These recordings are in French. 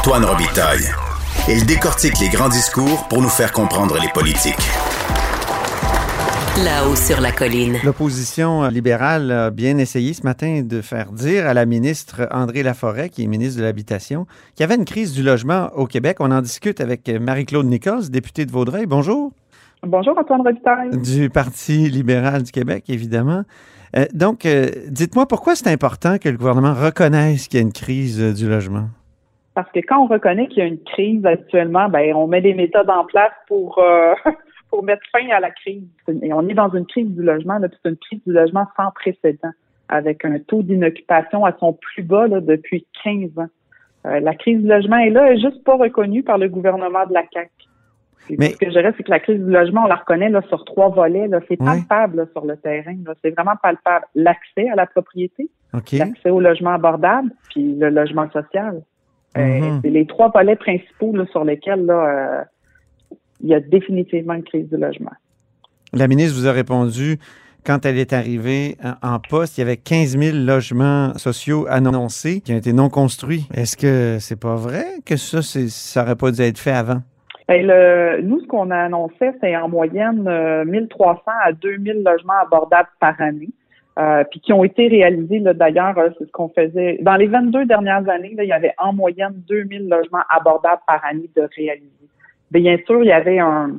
Antoine Robitaille. Il décortique les grands discours pour nous faire comprendre les politiques. Là-haut sur la colline. L'opposition libérale a bien essayé ce matin de faire dire à la ministre André Laforêt, qui est ministre de l'Habitation, qu'il y avait une crise du logement au Québec. On en discute avec Marie-Claude Nichols, députée de Vaudreuil. Bonjour. Bonjour, Antoine Robitaille. Du Parti libéral du Québec, évidemment. Euh, donc, euh, dites-moi pourquoi c'est important que le gouvernement reconnaisse qu'il y a une crise euh, du logement? Parce que quand on reconnaît qu'il y a une crise actuellement, ben on met des méthodes en place pour pour mettre fin à la crise. Et on est dans une crise du logement, c'est une crise du logement sans précédent, avec un taux d'inoccupation à son plus bas là, depuis 15 ans. la crise du logement est là, elle n'est juste pas reconnue par le gouvernement de la CAQ. Mais... Ce que je dirais, c'est que la crise du logement, on la reconnaît là, sur trois volets. C'est palpable sur le terrain. C'est vraiment palpable. L'accès à la propriété, l'accès au logement abordable, puis le logement social. Euh, mm-hmm. c'est les trois volets principaux sur lesquels là, euh, il y a définitivement une crise du logement. La ministre vous a répondu quand elle est arrivée en poste, il y avait 15 000 logements sociaux annoncés qui ont été non construits. Est-ce que c'est pas vrai que ça, ça aurait pas dû être fait avant? Ben, le, nous, ce qu'on a annoncé, c'est en moyenne 1300 euh, à 2000 logements abordables par année. Euh, puis qui ont été réalisés, d'ailleurs, euh, c'est ce qu'on faisait. Dans les 22 dernières années, là, il y avait en moyenne 2000 logements abordables par année de réaliser. Bien sûr, il y avait un,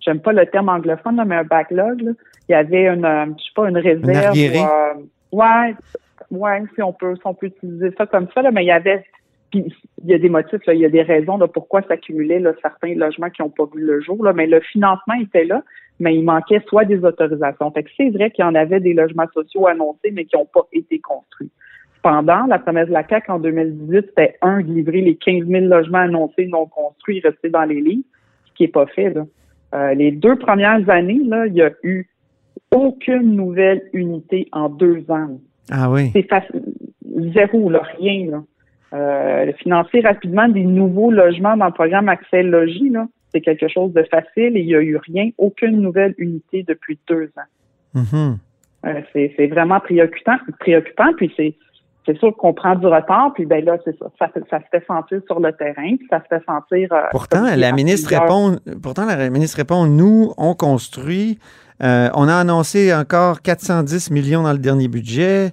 j'aime pas le terme anglophone, mais un backlog. Il y avait une, je sais pas, une réserve. Une ouais, ouais, si on peut, si on peut utiliser ça comme ça, là, mais il y avait il y a des motifs, il y a des raisons de pourquoi s'accumulaient certains logements qui n'ont pas vu le jour, là, mais le financement était là, mais il manquait soit des autorisations. Fait que c'est vrai qu'il y en avait des logements sociaux annoncés, mais qui n'ont pas été construits. Cependant, la promesse de la CAQ en 2018, c'était un, de livrer les 15 000 logements annoncés non construits restés dans les lits, ce qui n'est pas fait. Euh, les deux premières années, là, il n'y a eu aucune nouvelle unité en deux ans. Ah oui. C'est zéro, là, rien. Là. Euh, financer rapidement des nouveaux logements dans le programme Accès Logis, c'est quelque chose de facile et il n'y a eu rien, aucune nouvelle unité depuis deux ans. Mm-hmm. Euh, c'est vraiment préoccupant, préoccupant, puis c'est c'est sûr qu'on prend du retard, puis ben là, c'est ça, ça, se fait sentir sur le terrain, puis ça se fait sentir. Euh, pourtant, la ministre répond, pourtant, la ministre répond, nous, on construit. Euh, on a annoncé encore 410 millions dans le dernier budget.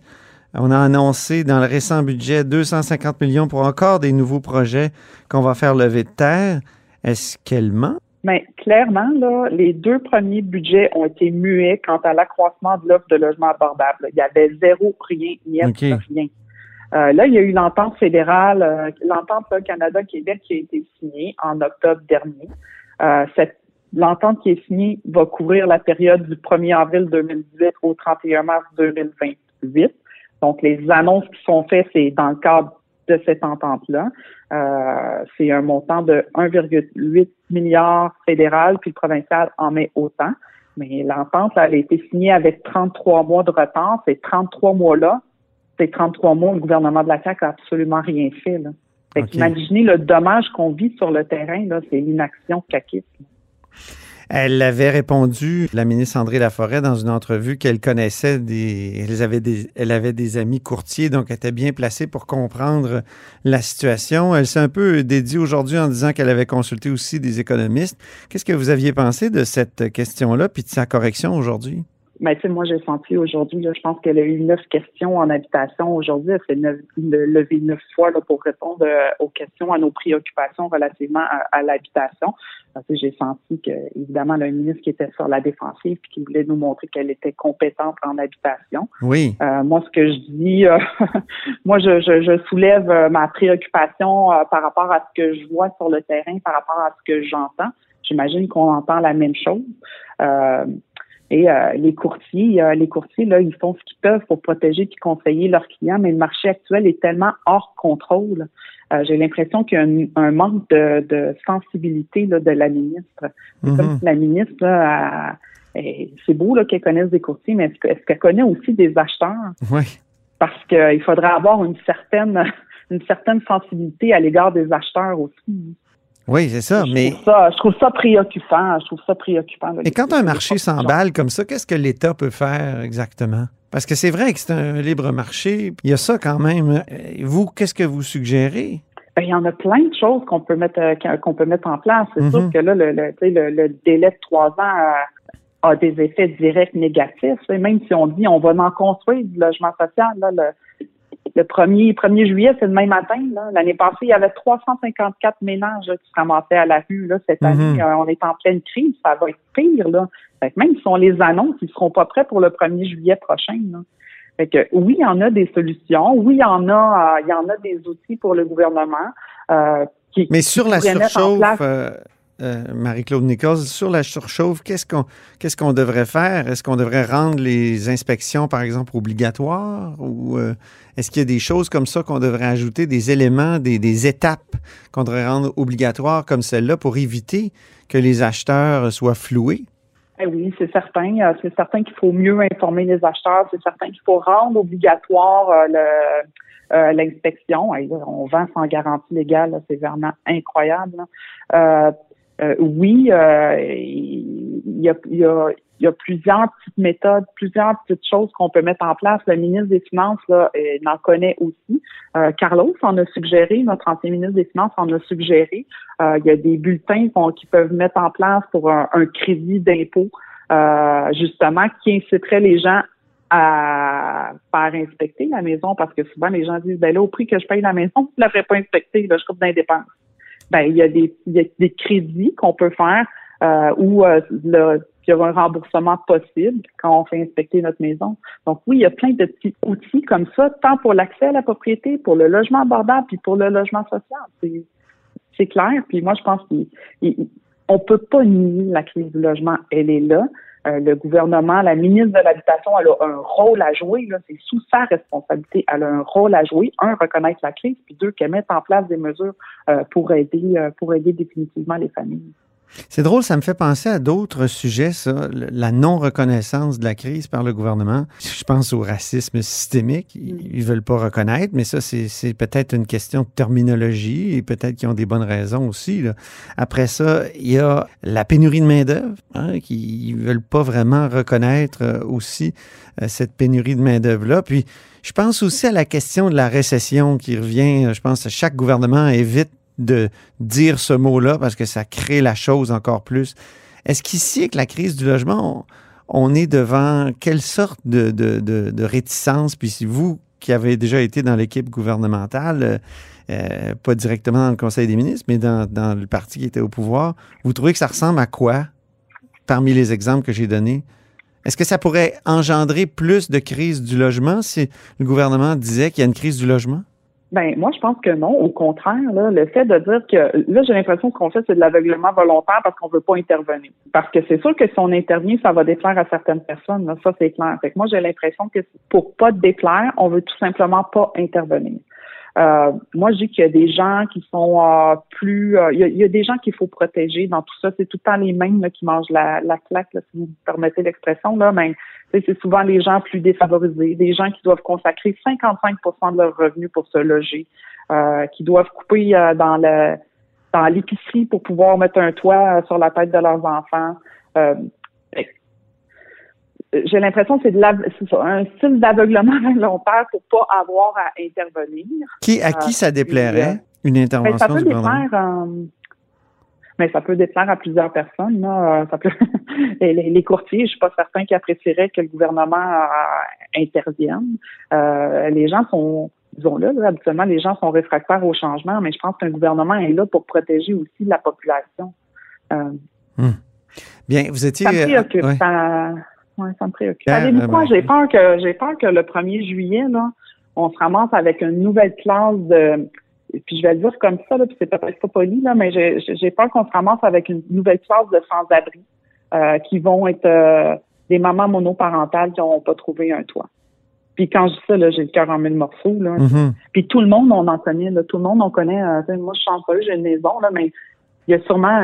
On a annoncé dans le récent budget 250 millions pour encore des nouveaux projets qu'on va faire lever de terre. Est-ce qu'elle ment? Mais clairement, là, les deux premiers budgets ont été muets quant à l'accroissement de l'offre de logements abordables. Il y avait zéro, rien, ni rien. Euh, là, il y a eu l'entente fédérale, euh, l'entente Canada-Québec qui a été signée en octobre dernier. Euh, cette L'entente qui est signée va couvrir la période du 1er avril 2018 au 31 mars 2028. Donc, les annonces qui sont faites, c'est dans le cadre de cette entente-là. Euh, c'est un montant de 1,8 milliard fédéral, puis le provincial en met autant. Mais l'entente, elle a été signée avec 33 mois de retard. Ces 33 mois-là, ces 33 mois, le gouvernement de la CAQ n'a absolument rien fait. Là. Imaginez le dommage qu'on vit sur le terrain, là, c'est l'inaction caquiste. Elle avait répondu, la ministre André Laforêt, dans une entrevue qu'elle connaissait des elle, avait des. elle avait des amis courtiers, donc elle était bien placée pour comprendre la situation. Elle s'est un peu dédiée aujourd'hui en disant qu'elle avait consulté aussi des économistes. Qu'est-ce que vous aviez pensé de cette question-là, puis de sa correction aujourd'hui? Mais tu moi, j'ai senti aujourd'hui, je pense qu'elle a eu neuf questions en habitation aujourd'hui. Elle s'est levée neuf fois là, pour répondre euh, aux questions, à nos préoccupations relativement à, l'habitation. J'ai senti que, évidemment, le ministre qui était sur la défensive et qui voulait nous montrer qu'elle était compétente en habitation. Oui. Euh, moi, ce que je dis, euh, moi, je, je, je, soulève ma préoccupation par rapport à ce que je vois sur le terrain, par rapport à ce que j'entends. J'imagine qu'on entend la même chose. Et euh, les courtiers, euh, les courtiers, là, ils font ce qu'ils peuvent pour protéger et conseiller leurs clients, mais le marché actuel est tellement hors contrôle. Euh, j'ai l'impression qu'il y a un, manque de, sensibilité de la ministre. C'est comme mhm. si la ministre, là, c'est beau qu'elle connaisse des courtiers, mais est-ce qu'elle connaît aussi des acheteurs? Oui. Parce qu'il faudrait avoir une certaine une certaine sensibilité à l'égard des acheteurs aussi. Oui, c'est ça, je mais... Trouve ça, je trouve ça préoccupant. Je trouve ça préoccupant. Et quand un marché s'emballe comme ça, qu'est-ce que l'État peut faire exactement? Parce que c'est vrai que c'est un libre marché. Il y a ça quand même. Vous, qu'est-ce que vous suggérez? Ben, il y en a plein de choses qu'on peut mettre qu'on peut mettre en place. C'est sûr mm-hmm. que là, le, le, le, délai de trois ans a des effets directs négatifs. Même si on dit on va en construire du logement social, là, le, le 1er, 1er juillet, c'est le même matin. L'année passée, il y avait 354 ménages qui se ramassaient à la rue. Là. Cette mhm. année, euh, on est en pleine crise. Ça va être pire. Là. même si on les annonce, ils ne seront pas prêts pour le 1er juillet prochain. Fait que, oui, il y en a des solutions. Oui, il y en a, euh, il y en a des outils pour le gouvernement. Euh, qui, Mais sur la surchauffe, euh, Marie-Claude Nichols, sur la surchauffe, qu'est-ce qu'on qu'est-ce qu'on devrait faire? Est-ce qu'on devrait rendre les inspections, par exemple, obligatoires? Ou euh, est-ce qu'il y a des choses comme ça qu'on devrait ajouter, des éléments, des, étapes qu'on devrait rendre obligatoires comme celle-là pour éviter que les acheteurs soient floués? Eh oui, c'est certain. Euh, c'est certain qu'il faut mieux informer les acheteurs. C'est certain qu'il faut rendre obligatoire l'inspection. on vend sans garantie légale, c'est vraiment incroyable. Euh, oui, euh, il y, a, plusieurs petites méthodes, plusieurs petites choses qu'on peut mettre en place. Le ministre des Finances là, euh, en connaît aussi. Carlos en a suggéré, notre ancien ministre des Finances en a suggéré. il y a des bulletins qui peuvent mettre en place pour un, crédit d'impôt, justement, qui inciterait les gens à faire inspecter la maison parce que souvent les gens disent ben là au prix que je paye la maison, je ne la pas inspecter, là, je coupe d'indépendance ben il y a des, des crédits qu'on peut faire euh, où euh, il y aura un remboursement possible quand on fait inspecter notre maison. Donc oui, il y a plein de petits outils comme ça, tant pour l'accès à la propriété, pour le logement abordable, puis pour le logement social. C'est clair. Puis moi, je pense qu'on peut pas nier la crise du logement. Elle est là. Euh, le gouvernement, la ministre de l'Habitation, elle a un rôle à jouer. C'est sous sa responsabilité. Elle a un rôle à jouer. Un, reconnaître la crise, puis deux, qu'elle mette en place des mesures euh, pour aider, euh, pour aider définitivement les familles. C'est drôle, ça me fait penser à d'autres sujets, ça. La non-reconnaissance de la crise par le gouvernement. Je pense au racisme systémique. Ils ne veulent pas reconnaître, mais ça, c'est peut-être une question de terminologie et peut-être qu'ils ont des bonnes raisons aussi. Après ça, il y a la pénurie de main-d'œuvre, hein, qui ne veulent pas vraiment reconnaître euh, aussi euh, cette pénurie de main-d'œuvre-là. Puis, je pense aussi à la question de la récession qui revient. Je pense que chaque gouvernement évite de dire ce mot-là parce que ça crée la chose encore plus. Est-ce qu'ici, avec la crise du logement, on, est devant quelle sorte de, réticence? Puis si vous, qui avez déjà été dans l'équipe gouvernementale, euh, pas directement dans le Conseil des ministres, mais dans, dans, le parti qui était au pouvoir, vous trouvez que ça ressemble à quoi parmi les exemples que j'ai donnés? Est-ce que ça pourrait engendrer plus de crise du logement si le gouvernement disait qu'il y a une crise du logement? Ben moi, je pense que non. Au contraire, là, le fait de dire que là, j'ai l'impression qu'on fait c'est de l'aveuglement volontaire parce qu'on veut pas intervenir. Parce que c'est sûr que si on intervient, ça va déplaire à certaines personnes. Là, ça, c'est clair. Fait que moi, j'ai l'impression que pour pas déplaire, on veut tout simplement pas intervenir. Euh, moi, je dis qu'il y a des gens qui sont euh, plus... Euh, il, y a, des gens qu'il faut protéger dans tout ça. C'est tout le temps les mêmes qui mangent la, la claque, si vous permettez l'expression. là. Mais c'est souvent les gens plus défavorisés, des gens qui doivent consacrer 55% de leurs revenus pour se loger, qui doivent couper dans le dans l'épicerie pour pouvoir mettre un toit sur la tête de leurs enfants j'ai l'impression que c'est un style d'aveuglement volontaire pour pas avoir à intervenir. Qui, à qui ça euh, déplairait, euh, une intervention ça peut déplaire, euh, mais ça peut déplaire à plusieurs personnes. Là. Ça peut, les, courtiers, je suis pas certain qu'ils apprécieraient que le gouvernement intervienne. les gens sont disons là, habituellement, les gens sont réfractaires au changement, mais je pense qu'un gouvernement est là pour protéger aussi la population. Hmm. Bien, vous étiez. Ça me préoccupe. Savez-vous quoi? J'ai peur que j'ai peur que le 1er juillet, là, on se ramasse avec une nouvelle classe de puis je vais le dire comme ça, là, puis c'est peut-être pas poli, là, mais j'ai peur qu'on se ramasse avec une nouvelle classe de sans-abri euh, qui vont être euh, des mamans monoparentales qui n'ont pas trouvé un toit. Puis quand je dis ça, j'ai le cœur en mille morceaux. Là. Mm-hmm. Puis tout le monde, on en connaît. Là, tout le monde, on connaît. Euh, moi, je chante pas, j'ai une maison, là, mais il y a sûrement,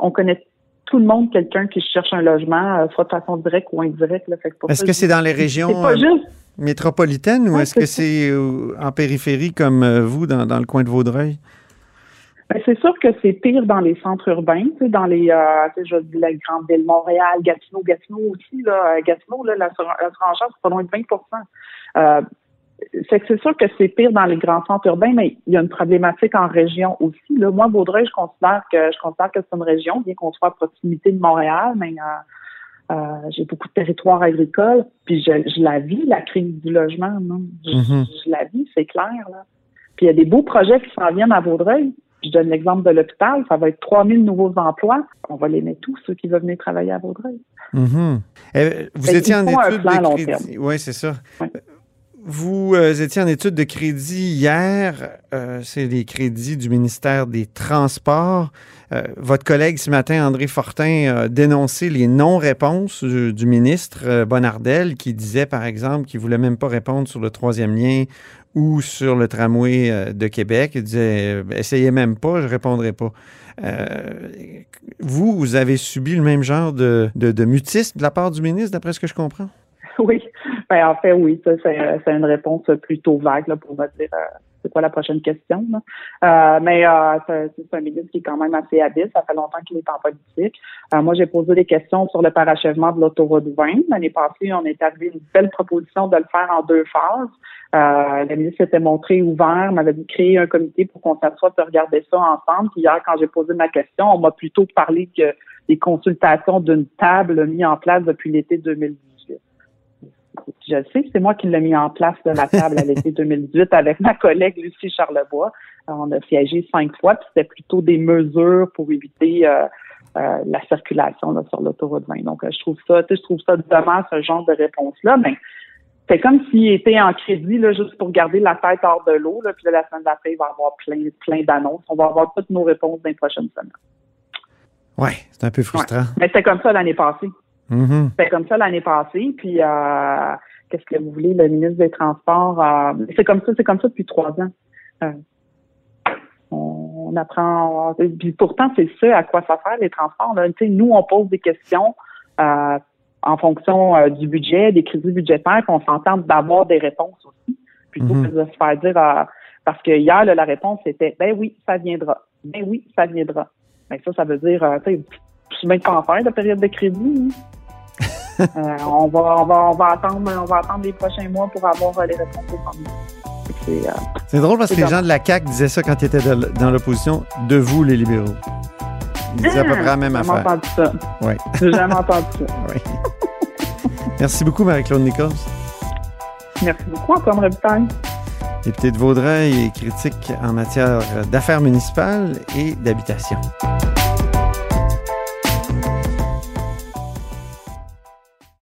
on connaît tout le monde quelqu'un qui cherche un logement, euh, soit de façon directe ou indirecte. Est-ce que c'est dans les régions euh, métropolitaines ou est-ce que c'est euh, en périphérie comme vous, dans, le coin de Vaudreuil? Ben, c'est sûr que c'est pire dans les centres urbains, dans les, je dis la grande ville, Montréal, Gatineau, Gatineau aussi, là, Gatineau, là, la, la c'est pas loin de 20 c'est sûr que c'est pire dans les grands centres urbains, mais il y a une problématique en région aussi. Là. Moi, Vaudreuil, je considère que je considère que c'est une région, bien qu'on soit à proximité de Montréal, mais euh, euh, j'ai beaucoup de territoires agricoles, puis je, la vis, la crise du logement. Non? Je, mm-hmm. je, la vis, c'est clair. Là. Puis il y a des beaux projets qui s'en viennent à Vaudreuil. Je donne l'exemple de l'hôpital, ça va être 3000 nouveaux emplois. On va les mettre tous, ceux qui veulent venir travailler à Vaudreuil. Mm-hmm. Eh, vous étiez en études de crédit. Oui, c'est ça. Vous euh, étiez en étude de crédit hier. Euh, c'est les crédits du ministère des Transports. Euh, votre collègue ce matin, André Fortin, a dénoncé les non-réponses du, ministre Bonardel qui disait, par exemple, qu'il ne voulait même pas répondre sur le troisième lien ou sur le tramway de Québec. Il disait, essayez même pas, je répondrai pas. vous, vous avez subi le même genre de, de mutisme de la part du ministre, d'après ce que je comprends? Oui, ben, en fait, oui, ça, c'est, une réponse plutôt vague là, pour me dire euh, c'est quoi la prochaine question. Euh, mais euh, c'est, un ministre qui est quand même assez habile. Ça fait longtemps qu'il est en politique. moi, j'ai posé des questions sur le parachèvement de l'autoroute 20. L'année passée, on est arrivé une belle proposition de le faire en deux phases. le ministre s'était montré ouvert, m'avait dit créer un comité pour qu'on s'assoie et regarder ça ensemble. Puis hier, quand j'ai posé ma question, on m'a plutôt parlé que des consultations d'une table mise en place depuis l'été 2018 je sais, c'est moi qui l'ai mis en place de la table à l'été 2018 avec ma collègue Lucie Charlebois. on a siégé cinq fois, puis c'était plutôt des mesures pour éviter euh, euh, la circulation sur l'autoroute 20. Donc, euh, je trouve ça, je trouve ça dommage ce genre de réponse-là. Mais c'est comme s'il était en crédit là, juste pour garder la tête hors de l'eau. Puis la semaine d'après, il va y avoir plein, plein d'annonces. On va avoir toutes nos réponses dans les prochaines semaines. Oui, c'est un peu frustrant. Mais c'était comme ça l'année passée. Mm-hmm. C'était comme ça l'année passée. Puis euh, qu'est-ce que vous voulez, le ministre des Transports, euh, c'est comme ça, c'est comme ça depuis trois ans. Euh, on, apprend. Puis pourtant, c'est ça à quoi ça sert les transports. Là. Nous, on pose des questions en fonction du budget, des crédits budgétaires, puis on s'entend d'avoir des réponses aussi, plutôt mm-hmm. que de se faire dire parce que hier, la réponse était ben oui, ça viendra. Ben oui, ça viendra. Mais ben, ça, ça veut dire, tu sais, je suis même pas en faire de période de crédit. Hein. Euh, on, va, on, va, on, va attendre, on va attendre les prochains mois pour avoir euh, les réponses aux euh, C'est drôle parce que les gens de la CAQ disaient ça quand ils étaient dans l'opposition, de vous, les libéraux. Ils disaient à peu près la même affaire. J'ai entendu ça. Oui. J'ai jamais entendu ça. oui. Merci beaucoup, Marie-Claude Nichols. Merci beaucoup, Antoine Robitaille. Député de Vaudreuil et critique en matière d'affaires municipales et d'habitation.